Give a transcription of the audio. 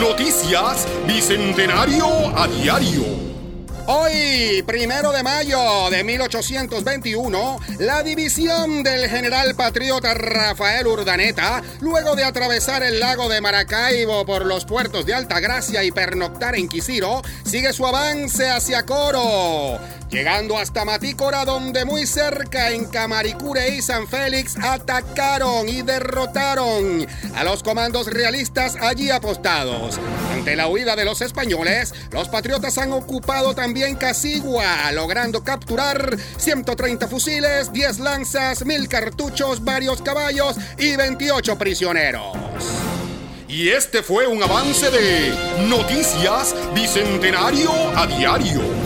Noticias Bicentenario a Diario. Hoy, primero de mayo de 1821, la división del general patriota Rafael Urdaneta, luego de atravesar el lago de Maracaibo por los puertos de Altagracia y pernoctar en Quisiro, sigue su avance hacia Coro llegando hasta Matícora donde muy cerca en Camaricure y San Félix atacaron y derrotaron a los comandos realistas allí apostados. Ante la huida de los españoles, los patriotas han ocupado también Casigua, logrando capturar 130 fusiles, 10 lanzas, 1000 cartuchos, varios caballos y 28 prisioneros. Y este fue un avance de Noticias Bicentenario a Diario.